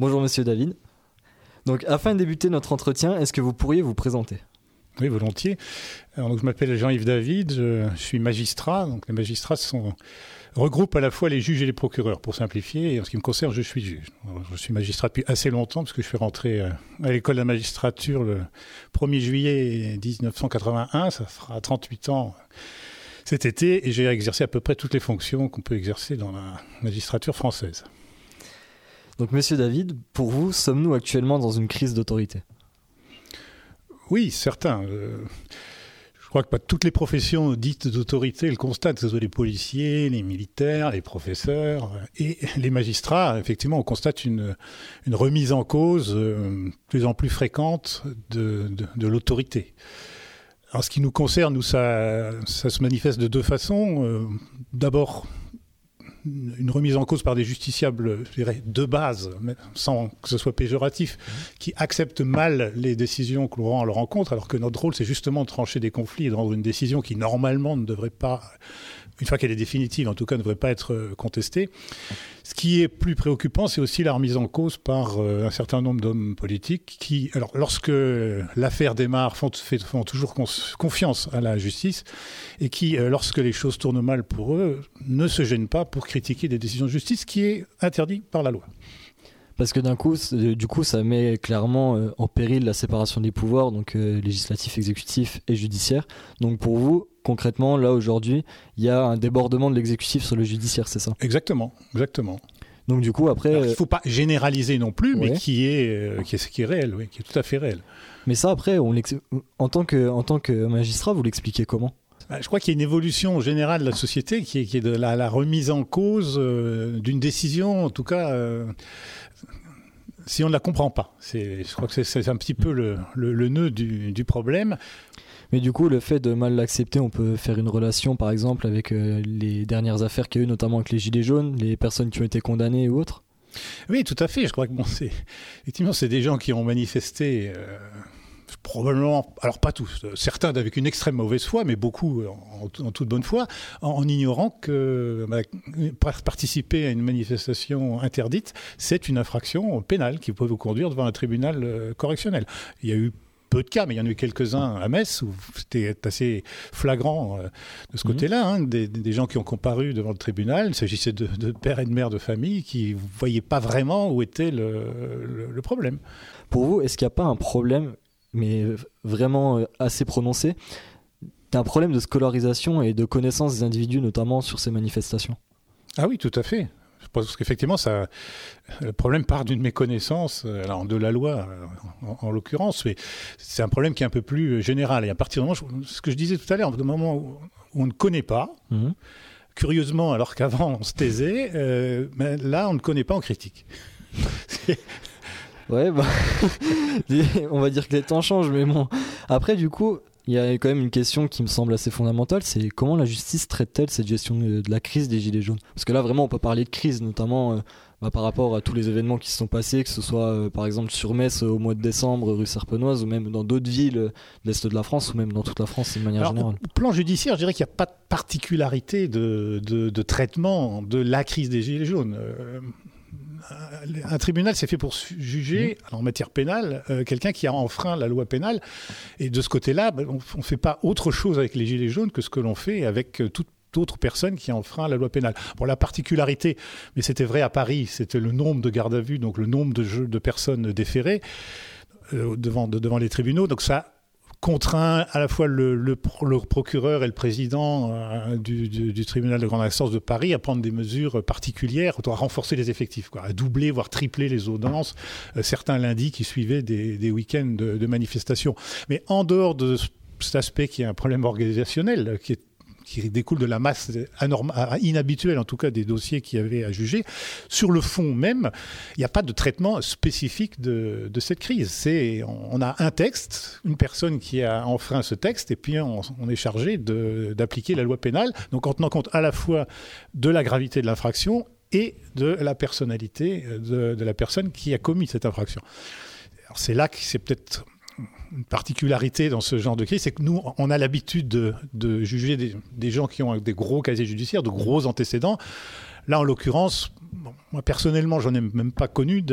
Bonjour Monsieur David. Donc afin de débuter notre entretien, est-ce que vous pourriez vous présenter? Oui, volontiers. Je m'appelle Jean-Yves David, je, suis magistrat. Donc les magistrats sont regroupe à la fois les juges et les procureurs, pour simplifier. Et en ce qui me concerne, je suis juge. Je suis magistrat depuis assez longtemps, parce que je suis rentré euh, à l'école de la magistrature le 1er juillet 1981. Ça fera 38 ans cet été, et j'ai exercé à peu près toutes les fonctions qu'on peut exercer dans la magistrature française. Donc, monsieur David, pour vous, sommes-nous actuellement dans une crise d'autorité? Oui, certain. Euh, crois que pas toutes les professions dites d'autorité le constatent, que ce soit les policiers, les militaires, les professeurs et les magistrats. Effectivement, on constate une, remise en cause euh, de plus en plus fréquente de, l'autorité. En ce qui nous concerne, ça, se manifeste de deux façons. Euh, d'abord, une remise en cause par des justiciables, je dirais, de base, sans que ce soit péjoratif, qui acceptent mal les décisions que l'on rend à leur rencontre, alors que notre rôle, c'est justement de trancher des conflits et de rendre une décision qui, normalement, ne devrait pas une fois qu'elle est définitive, en tout cas, ne devrait pas être euh, contestée. Ce qui est plus préoccupant, c'est aussi la remise en cause par euh, un certain nombre d'hommes politiques qui, alors, lorsque l'affaire démarre, font, font toujours confiance à la justice et qui, euh, lorsque les choses tournent mal pour eux, ne se gênent pas pour critiquer des décisions de justice qui est interdit par la loi. Parce que d'un coup, du coup, ça met clairement en péril la séparation des pouvoirs, donc législatif, exécutif et judiciaire. Donc pour vous, concrètement, là aujourd'hui, il y a un débordement de l'exécutif sur le judiciaire, c'est ça? Exactement, exactement. Donc du coup, après... il ne faut pas généraliser non plus, mais qui est, euh, qui, est, qui est réel, oui, qui est tout à fait réel. Mais ça, après, on en, tant que, en tant que magistrat, vous l'expliquez comment? Je crois qu'il y a une évolution générale de la société qui est, qui est de la, remise en cause euh, d'une décision, en tout cas, euh, si on ne la comprend pas. Je crois que c'est un petit peu le, le, nœud du, du, problème. Mais du coup, le fait de mal l'accepter, on peut faire une relation, par exemple, avec euh, les dernières affaires qu'il y a eu, notamment avec les Gilets jaunes, les personnes qui ont été condamnées ou autres? Oui, tout à fait. Je crois que bon, c'est effectivement, c'est des gens qui ont manifesté. Euh, probablement, alors pas tous, certains avec une extrême mauvaise foi, mais beaucoup en, toute bonne foi, en, ignorant que bah, participer à une manifestation interdite, c'est une infraction pénale qui peut vous conduire devant un tribunal euh, correctionnel. Il y a eu peu de cas, mais il y en a eu quelques-uns à Metz où c'était assez flagrant euh, de ce mhm. côté-là, hein, des, gens qui ont comparu devant le tribunal. Il s'agissait de, pères et de mères de famille qui ne voyaient pas vraiment où était le, problème. Pour vous, est-ce qu'il n'y a pas un problème, mais vraiment euh, assez prononcé, d'un problème de scolarisation et de connaissance des individus, notamment sur ces manifestations Ah oui, tout à fait. Parce qu'effectivement, ça, le problème part d'une méconnaissance euh, alors de la loi, euh, en, l'occurrence, mais c'est un problème qui est un peu plus général. Et à partir du moment, ce que je disais tout à l'heure, au moment où on ne connaît pas, mhm. curieusement, alors qu'avant on se taisait, euh, mais là on ne connaît pas, on critique. ouais, bah, on va dire que les temps changent, mais bon. Après, du coup, il y a quand même une question qui me semble assez fondamentale, c'est comment la justice traite-t-elle cette gestion de, la crise des Gilets jaunes? Parce que là, vraiment, on peut parler de crise, notamment euh, bah, par rapport à tous les événements qui se sont passés, que ce soit euh, par exemple sur Metz au mois de décembre, rue Serpenoise, ou même dans d'autres villes de l'Est de la France, ou même dans toute la France de manière générale. Au plan judiciaire, je dirais qu'il n'y a pas de particularité de, de, traitement de la crise des Gilets jaunes. Un tribunal, c'est fait pour juger, mmh. en matière pénale, euh, quelqu'un qui a enfreint la loi pénale. Et de ce côté-là, bah, on ne fait pas autre chose avec les gilets jaunes que ce que l'on fait avec euh, toute autre personne qui a enfreint la loi pénale. Bon, la particularité, mais c'était vrai à Paris, c'était le nombre de gardes à vue, donc le nombre de, de personnes déférées euh, devant, devant les tribunaux. Donc ça contraint à la fois le, procureur et le président euh, du, tribunal de grande instance de Paris à prendre des mesures particulières, à renforcer les effectifs, à doubler, voire tripler les audiences, euh, certains lundis qui suivaient des, week-ends de, de manifestations. Mais en dehors de cet aspect qui est un problème organisationnel, qui est qui découle de la masse inhabituelle, en tout cas, des dossiers qu'il y avait à juger. Sur le fond même, il n'y a pas de traitement spécifique de, cette crise. On a un texte, une personne qui a enfreint ce texte, et puis on, est chargé d'appliquer la loi pénale, donc en tenant compte à la fois de la gravité de l'infraction et de la personnalité de, de la personne qui a commis cette infraction. C'est là que c'est peut-être une particularité dans ce genre de crise, c'est que nous, on a l'habitude de, juger des, gens qui ont des gros casiers judiciaires, de gros antécédents. Là, en l'occurrence, moi personnellement, j'en ai même pas connu.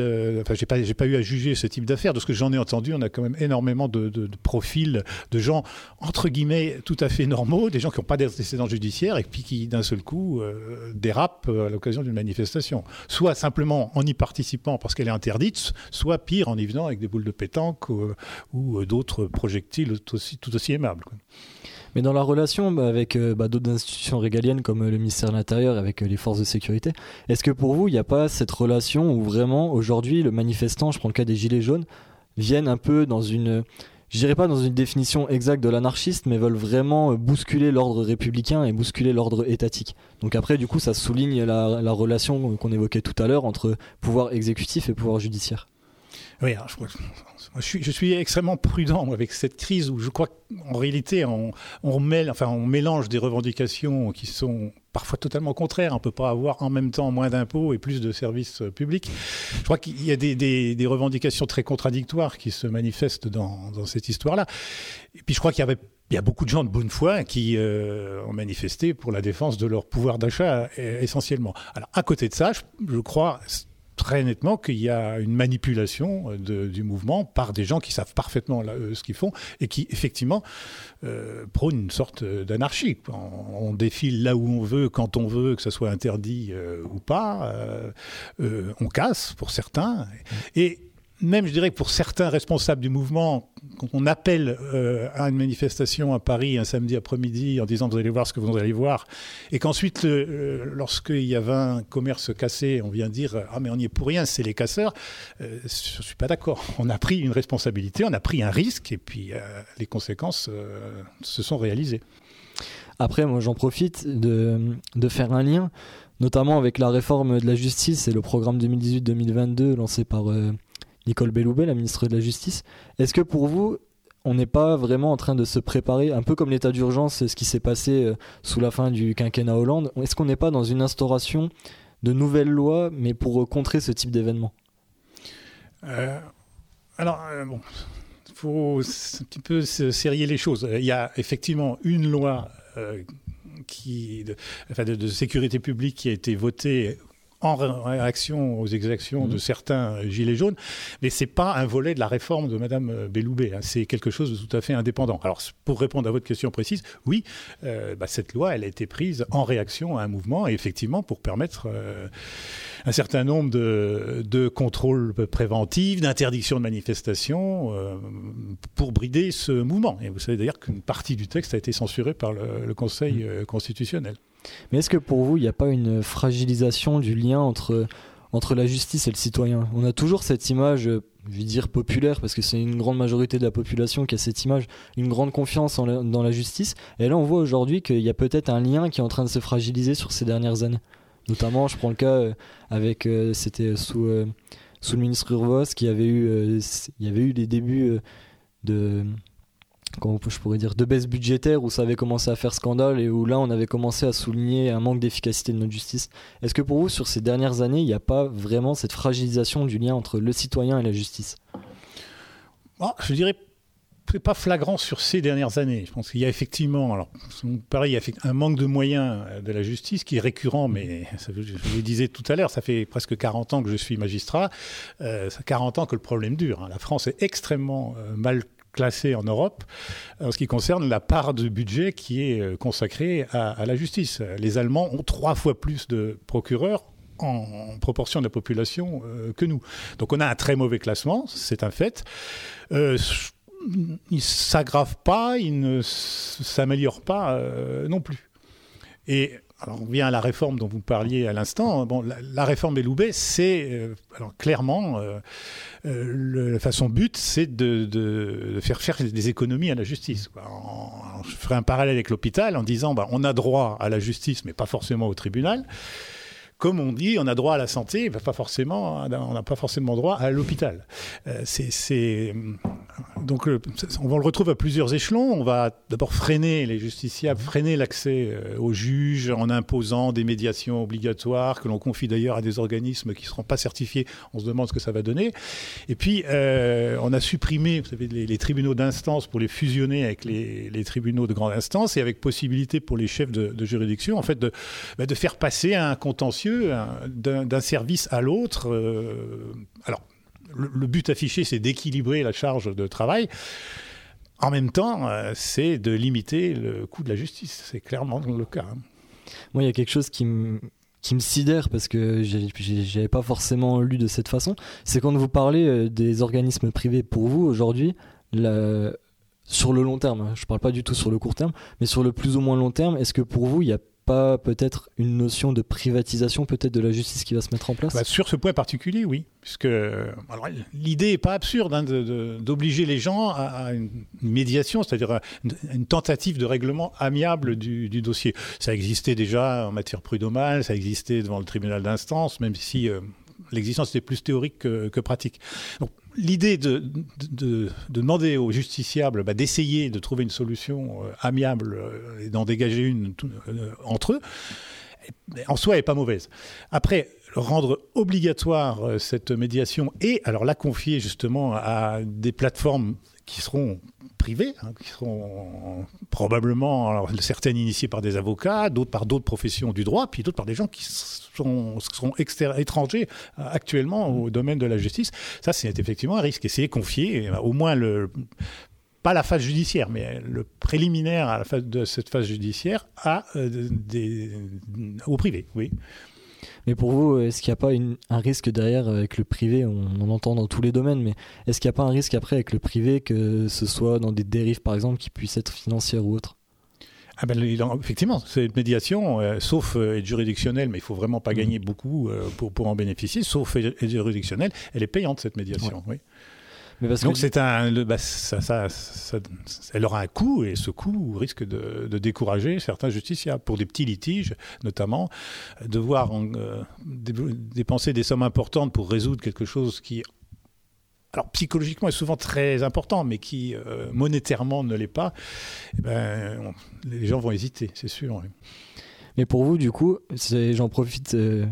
Enfin, j'ai pas, j'ai pas eu à juger ce type d'affaires. De ce que j'en ai entendu, on a quand même énormément de, profils de gens entre guillemets tout à fait normaux, des gens qui n'ont pas d'antécédents judiciaires et puis qui d'un seul coup euh, dérapent à l'occasion d'une manifestation. Soit simplement en y participant parce qu'elle est interdite, soit pire en y venant avec des boules de pétanque ou, d'autres projectiles tout aussi aimables. Mais dans la relation bah, avec euh, bah, d'autres institutions régaliennes comme euh, le ministère de l'Intérieur, avec euh, les forces de sécurité, est-ce que pour vous, il n'y a pas cette relation où vraiment, aujourd'hui, le manifestant, je prends le cas des Gilets jaunes, viennent un peu dans une je dirais pas dans une définition exacte de l'anarchiste, mais veulent vraiment bousculer l'ordre républicain et bousculer l'ordre étatique? Donc après, du coup, ça souligne la relation qu'on évoquait tout à l'heure entre pouvoir exécutif et pouvoir judiciaire. Oui, je, suis, extrêmement prudent avec cette crise où je crois qu'en réalité, on, mélange des revendications qui sont parfois totalement contraires. On ne peut pas avoir en même temps moins d'impôts et plus de services euh, publics. Je crois qu'il y a des, revendications très contradictoires qui se manifestent dans, cette histoire-là. Et puis je crois qu'il y a beaucoup de gens de bonne foi qui euh, ont manifesté pour la défense de leur pouvoir d'achat essentiellement. Alors à côté de ça, je crois très nettement qu'il y a une manipulation euh, du mouvement par des gens qui savent parfaitement euh, ce qu'ils font et qui effectivement euh, prônent une sorte d'anarchie. On, défile là où on veut, quand on veut, que ce soit interdit ou pas. on casse pour certains. Et même, je dirais que pour certains responsables du mouvement, quand on appelle euh, à une manifestation à Paris un samedi après-midi en disant vous allez voir ce que vous allez voir, et qu'ensuite, euh, lorsqu'il y avait un commerce cassé, on vient dire ah mais on n'y est pour rien, c'est les casseurs, euh, je ne suis pas d'accord. On a pris une responsabilité, on a pris un risque, et puis les conséquences se sont réalisées. Après, moi j'en profite de, de faire un lien, notamment avec la réforme de la justice et le programme 2018-2022 lancé par Nicole Belloubet, la ministre de la Justice. Est-ce que pour vous, on n'est pas vraiment en train de se préparer, un peu comme l'état d'urgence, ce qui s'est passé euh, sous la fin du quinquennat Hollande, est-ce qu'on n'est pas dans une instauration de nouvelles lois, mais pour contrer ce type d'événement? Euh, Alors, euh, bon, il faut un petit peu serrer les choses. Il y a effectivement une loi qui, de, de, sécurité publique qui a été votée en réaction aux exactions de mmh. certains gilets jaunes, mais c'est pas un volet de la réforme de Madame Belloubet. Hein. C'est quelque chose de tout à fait indépendant. Alors, pour répondre à votre question précise, oui, euh, bah, cette loi, elle a été prise en réaction à un mouvement et effectivement pour permettre euh, un certain nombre de, de contrôles préventifs, d'interdictions de manifestations euh, pour brider ce mouvement. Et vous savez d'ailleurs qu'une partie du texte a été censurée par le, le Conseil mmh. constitutionnel. Mais est-ce que pour vous, il n'y a pas une fragilisation du lien entre, entre la justice et le citoyen? On a toujours cette image, je vais dire populaire, parce que c'est une grande majorité de la population qui a cette image, une grande confiance dans la justice. Et là, on voit aujourd'hui qu'il y a peut-être un lien qui est en train de se fragiliser sur ces dernières années. Notamment, je prends le cas euh, avec, euh, c'était sous, euh, sous le ministre Urvos, qui avait eu, il y avait eu des débuts de je pourrais dire, de baisse budgétaire où ça avait commencé à faire scandale et où là on avait commencé à souligner un manque d'efficacité de notre justice. Est-ce que pour vous, sur ces dernières années, il n'y a pas vraiment cette fragilisation du lien entre le citoyen et la justice? Oh, Je dirais pas flagrant sur ces dernières années. Je pense qu'il y a effectivement, alors pareil, un manque de moyens euh, de la justice qui est récurrent, mais je vous le disais tout à l'heure, ça fait presque 40 ans que je suis magistrat, euh, ça fait 40 ans que le problème dure. Hein. La France est extrêmement euh, mal classé en Europe en ce qui concerne la part de budget qui est euh, consacrée à, la justice. Les Allemands ont trois fois plus de procureurs en, proportion de la population euh, que nous. Donc on a un très mauvais classement, c'est un fait. Euh, il ne s'aggrave pas, il ne s'améliore pas euh, non plus. Et alors on vient à la réforme dont vous parliez à l'instant. Bon, la, réforme Belloubet, c'est alors clairement euh, le, son but, c'est de, faire faire des économies à la justice. je ferai un parallèle avec l'hôpital en disant bah, on a droit à la justice, mais pas forcément au tribunal. Comme on dit, on a droit à la santé, pas forcément, on n'a pas forcément droit à l'hôpital. Euh, c'est donc, on le retrouve à plusieurs échelons. On va d'abord freiner les justiciables, freiner l'accès aux juges en imposant des médiations obligatoires que l'on confie d'ailleurs à des organismes qui ne seront pas certifiés. On se demande ce que ça va donner. Et puis, on a supprimé, vous savez, les, tribunaux d'instance pour les fusionner avec les, tribunaux de grande instance et avec possibilité pour les chefs de, juridiction, en fait, de, bah, de faire passer un contentieux d'un service à l'autre. alors, le, but affiché, c'est d'équilibrer la charge de travail. En même temps, euh, c'est de limiter le coût de la justice. C'est clairement le cas. Hein. Moi, il y a quelque chose qui me sidère parce que j'avais pas forcément lu de cette façon, c'est quand vous parlez euh, des organismes privés pour vous aujourd'hui, sur le long terme, hein, je parle pas du tout sur le court terme, mais sur le plus ou moins long terme, est-ce que pour vous il y a peut-être une notion de privatisation peut-être de la justice qui va se mettre en place? Bah, Sur ce point particulier, oui. Puisque l'idée n'est pas absurde hein, d'obliger les gens à, une médiation, c'est-à-dire une, tentative de règlement amiable du, dossier. Ça existait déjà en matière prud'homale, ça existait devant le tribunal d'instance, même si euh, l'existence était plus théorique que, pratique. L'idée de, demander aux justiciables bah, d'essayer de trouver une solution euh, amiable euh, et d'en dégager une euh, entre eux, en soi, n'est pas mauvaise. Après, rendre obligatoire cette médiation et alors la confier justement à des plateformes qui seront privées, hein, qui seront probablement certaines initiées par des avocats, d'autres par d'autres professions du droit, puis d'autres par des gens qui sont, sont étrangers euh, actuellement au domaine de la justice. Ça, c'est effectivement un risque. Essayer de confier euh, au moins le pas la phase judiciaire, mais le préliminaire à la phase de cette phase judiciaire à euh, des, au privé, oui. Mais pour vous, est-ce qu'il n'y a pas un risque derrière avec le privé? On, en entend dans tous les domaines, mais est-ce qu'il n'y a pas un risque après avec le privé que ce soit dans des dérives par exemple qui puissent être financières ou autres? Ah ben, effectivement, cette médiation, euh, sauf euh, être juridictionnelle, mais il faut vraiment pas mmh. gagner beaucoup euh, pour, pour en bénéficier, sauf être juridictionnelle, elle est payante cette médiation. Oui. Donc c'est un, bah, ça, ça, ça, elle aura un coût et ce coût risque de, de, décourager certains justiciables pour des petits litiges, notamment devoir dépenser des sommes importantes pour résoudre quelque chose qui alors psychologiquement est souvent très important, mais qui euh, monétairement ne l'est pas, eh ben, les gens vont hésiter, c'est sûr. Mais pour vous, du coup, j'en profite euh,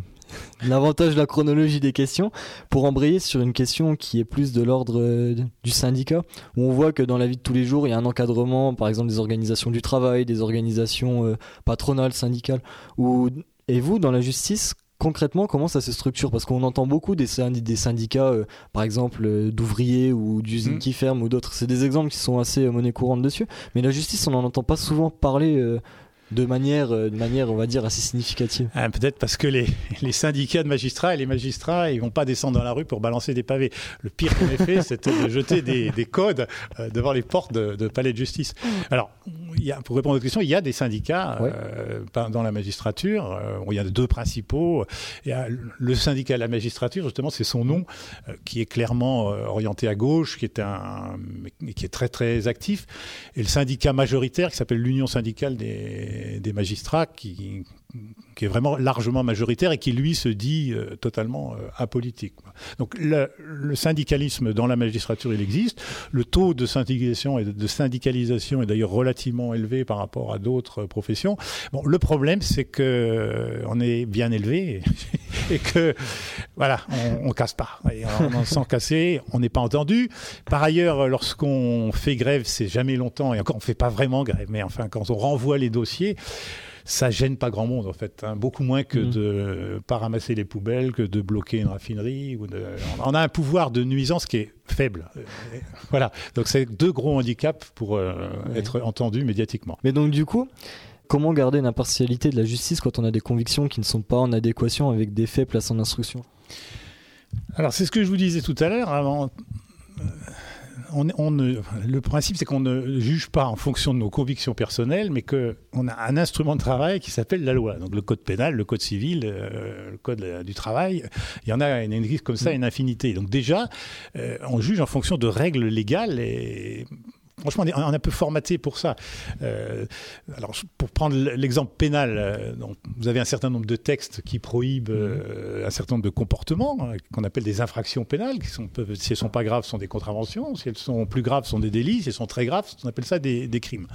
l'avantage de la chronologie des questions pour embrayer sur une question qui est plus de l'ordre euh, du syndicat, où on voit que dans la vie de tous les jours, il y a un encadrement, par exemple des organisations du travail, des organisations patronales, syndicales. Ou... Et vous, dans la justice, concrètement, comment ça se structure? Parce qu'on entend beaucoup des, syndicats, euh, par exemple, euh, d'ouvriers ou d'usines mmh. qui ferment ou d'autres. C'est des exemples qui sont assez euh, monnaie courante dessus. Mais la justice, on n'en entend pas souvent parler de manière, de manière, on va dire, assez significative. Ah, peut-être parce que les, les, syndicats de magistrats et les magistrats, ils vont pas descendre dans la rue pour balancer des pavés. Le pire qu'on ait fait, c'était de jeter des, des codes devant les portes de, de, palais de justice. Alors, pour répondre à votre question, il y a des syndicats euh, dans la magistrature. Euh, il y a deux principaux. Il y a le syndicat de la magistrature, justement, c'est son nom, euh, qui est clairement orienté à gauche, qui est, un, qui est très très actif. Et le syndicat majoritaire, qui s'appelle l'Union syndicale des, des magistrats, qui, qui est vraiment largement majoritaire et qui, lui, se dit euh, totalement euh, apolitique. Donc le, syndicalisme dans la magistrature, il existe. Le taux de syndicalisation et de syndicalisation est d'ailleurs relativement élevé par rapport à d'autres professions. Bon, le problème, c'est que euh, on est bien élevé et, que voilà, on, on casse pas. Et on, sans casser, on n'est pas entendu. Par ailleurs, lorsqu'on fait grève, c'est jamais longtemps et encore, on fait pas vraiment grève, mais enfin, quand on renvoie les dossiers ça gêne pas grand monde en fait, hein. beaucoup moins que mm. de pas ramasser les poubelles, que de bloquer une raffinerie. Ou de... On a un pouvoir de nuisance qui est faible. Euh, voilà, donc c'est deux gros handicaps pour euh, être entendu médiatiquement. Mais donc du coup, comment garder une impartialité de la justice quand on a des convictions qui ne sont pas en adéquation avec des faits placés en instruction? Alors c'est ce que je vous disais tout à l'heure. Avant on, le principe, c'est qu'on ne juge pas en fonction de nos convictions personnelles, mais qu'on a un instrument de travail qui s'appelle la loi. Donc le code pénal, le code civil, euh, le code du travail. Il y en a une, comme ça une infinité. Donc déjà, euh, on juge en fonction de règles légales et Franchement, on est un peu formaté pour ça. Euh, alors, pour prendre l'exemple pénal, euh, donc, vous avez un certain nombre de textes qui prohibent euh, un certain nombre de comportements hein, qu'on appelle des infractions pénales, qui sont, peuvent, si elles sont pas graves, sont des contraventions, si elles sont plus graves, sont des délits, si elles sont très graves, on appelle ça des, des crimes.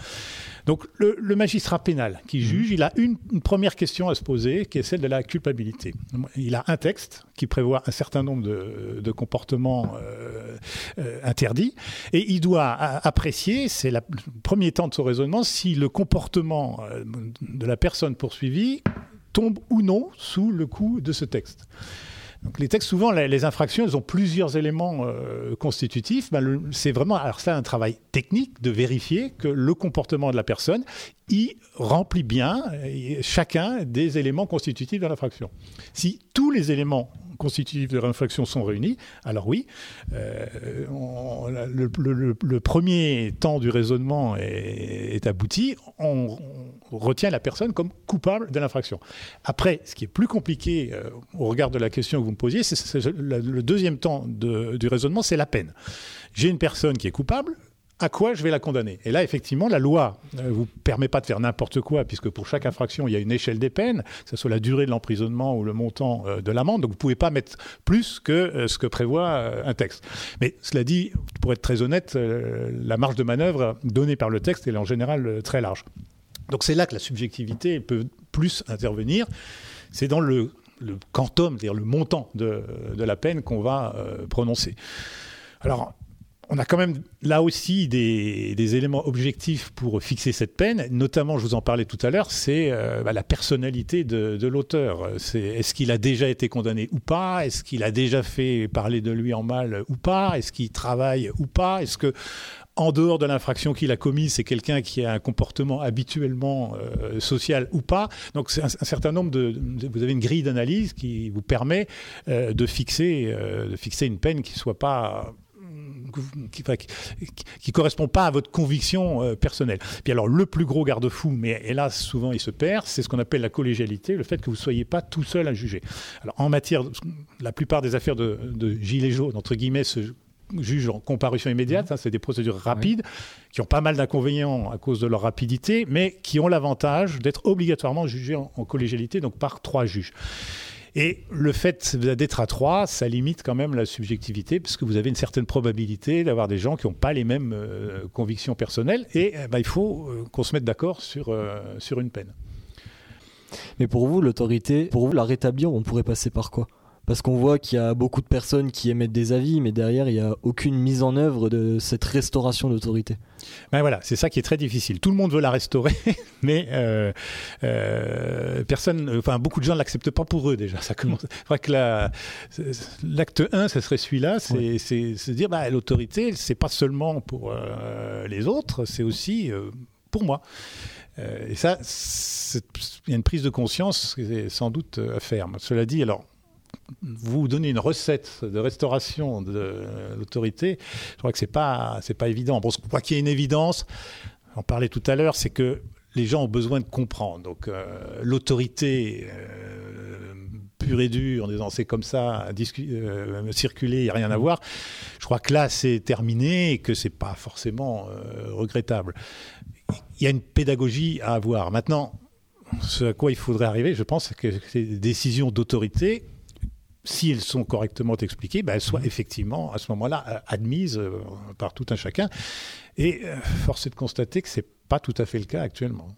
Donc, le, le, magistrat pénal qui mmh. juge, il a une, une, première question à se poser, qui est celle de la culpabilité. Il a un texte qui prévoit un certain nombre de, de comportements interdits, et il doit apprécier c'est le premier temps de son raisonnement, si le comportement euh, de la personne poursuivie tombe ou non sous le coup de ce texte. Donc les textes, souvent, les, infractions, elles ont plusieurs éléments euh, constitutifs. Ben, c'est vraiment, alors c'est un travail technique de vérifier que le comportement de la personne y remplit bien euh, chacun des éléments constitutifs de l'infraction. Si tous les éléments constitutifs de l'infraction sont réunis, alors oui, euh, le, premier temps du raisonnement est, abouti, on, retient la personne comme coupable de l'infraction. Après, ce qui est plus compliqué euh, au regard de la question que vous me posiez, c'est le deuxième temps du raisonnement, c'est la peine. J'ai une personne qui est coupable, à quoi je vais la condamner? Et là, effectivement, la loi ne euh, vous permet pas de faire n'importe quoi, puisque pour chaque infraction, il y a une échelle des peines, que ce soit la durée de l'emprisonnement ou le montant euh, de l'amende. Donc, vous ne pouvez pas mettre plus que euh, ce que prévoit un texte. Mais cela dit, pour être très honnête, la marge de manœuvre donnée par le texte est en général très large. Donc, c'est là que la subjectivité peut plus intervenir. C'est dans le, le quantum, c'est-à-dire le montant de, de la peine qu'on va prononcer. Alors, on a quand même là aussi des, éléments objectifs pour fixer cette peine. Notamment, je vous en parlais tout à l'heure, c'est euh, bah, la personnalité de, l'auteur. est-ce qu'il a déjà été condamné ou pas? Est-ce qu'il a déjà fait parler de lui en mal ou pas? Est-ce qu'il travaille ou pas? Est-ce que en dehors de l'infraction qu'il a commise, c'est quelqu'un qui a un comportement habituellement euh, social ou pas? Donc c'est un, certain nombre de, vous avez une grille d'analyse qui vous permet euh, de fixer de fixer une peine qui soit pas qui, qui, correspond pas à votre conviction euh, personnelle. Puis alors le plus gros garde-fou, mais hélas souvent il se perd, c'est ce qu'on appelle la collégialité, le fait que vous soyez pas tout seul à juger. Alors en matière, la plupart des affaires de, gilets jaunes entre guillemets se jugent en comparution immédiate, mmh. hein, c'est des procédures rapides qui ont pas mal d'inconvénients à cause de leur rapidité, mais qui ont l'avantage d'être obligatoirement jugées en, en collégialité, donc par trois juges. Et le fait d'être à trois, ça limite quand même la subjectivité, parce que vous avez une certaine probabilité d'avoir des gens qui n'ont pas les mêmes euh, convictions personnelles, et eh ben, il faut euh, qu'on se mette d'accord sur, euh, sur une peine. Mais pour vous, l'autorité, pour vous, la rétablir, on pourrait passer par quoi? Parce qu'on voit qu'il y a beaucoup de personnes qui émettent des avis, mais derrière, il n'y a aucune mise en œuvre de cette restauration d'autorité. Ben voilà, c'est ça qui est très difficile. Tout le monde veut la restaurer, mais euh, euh, personne, enfin beaucoup de gens ne l'acceptent pas pour eux déjà. Ça commence. que l'acte 1, ce serait celui-là, c'est se dire bah, l'autorité, c'est pas seulement pour euh, les autres, c'est aussi pour moi. et ça, il y a une prise de conscience sans doute à faire. Cela dit, alors vous donner une recette de restauration de l'autorité, je crois que c'est pas c'est pas évident. Bon, quoi qu'il y ait une évidence, on parlait tout à l'heure, c'est que les gens ont besoin de comprendre. Donc euh, l'autorité euh, pure et dure, en disant c'est comme ça, euh, circuler, il n'y a rien à voir. Je crois que là c'est terminé et que c'est pas forcément regrettable. Il y a une pédagogie à avoir. Maintenant, ce à quoi il faudrait arriver, je pense, c'est que ces décisions d'autorité si elles sont correctement expliquées, ben elles soient mhm. effectivement à ce moment-là euh, admises euh, par tout un chacun. Et euh, force est de constater que c'est pas tout à fait le cas actuellement.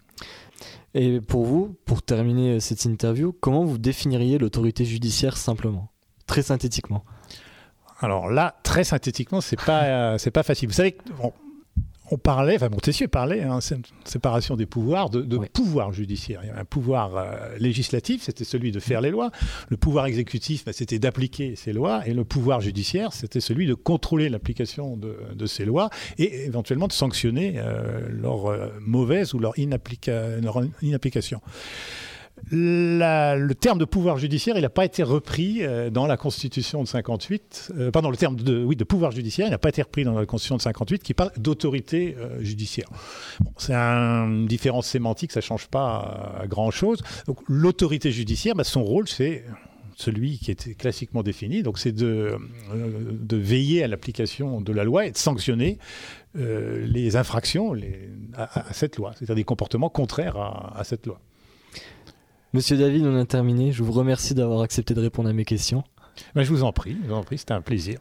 Et pour vous, pour terminer cette interview, comment vous définiriez l'autorité judiciaire simplement, très synthétiquement? Alors là, très synthétiquement, c'est pas c'est pas facile. Vous savez, on parlait, enfin Montesquieu parlait, hein, séparation des pouvoirs, de, pouvoir judiciaire. Il y avait un pouvoir euh, législatif, c'était celui de faire les lois. Le pouvoir exécutif, bah, c'était d'appliquer ces lois. Et le pouvoir judiciaire, c'était celui de contrôler l'application de, ces lois et éventuellement de sanctionner euh, leur euh, mauvaise ou leur, leur inapplication le terme de pouvoir judiciaire, il n'a pas été repris euh, dans la Constitution de 58. Euh, pardon, le terme de, oui, de pouvoir judiciaire, il n'a pas été repris dans la Constitution de 58 qui parle d'autorité euh, judiciaire. c'est une différence sémantique, ça ne change pas grand-chose. Donc l'autorité judiciaire, bah, son rôle, c'est celui qui est classiquement défini. Donc c'est de, veiller à l'application de la loi et de sanctionner les infractions à, cette loi, c'est-à-dire des comportements contraires à, cette loi. Monsieur David, on a terminé. Je vous remercie d'avoir accepté de répondre à mes questions. Ben, je vous en prie, je vous en prie, c'était un plaisir.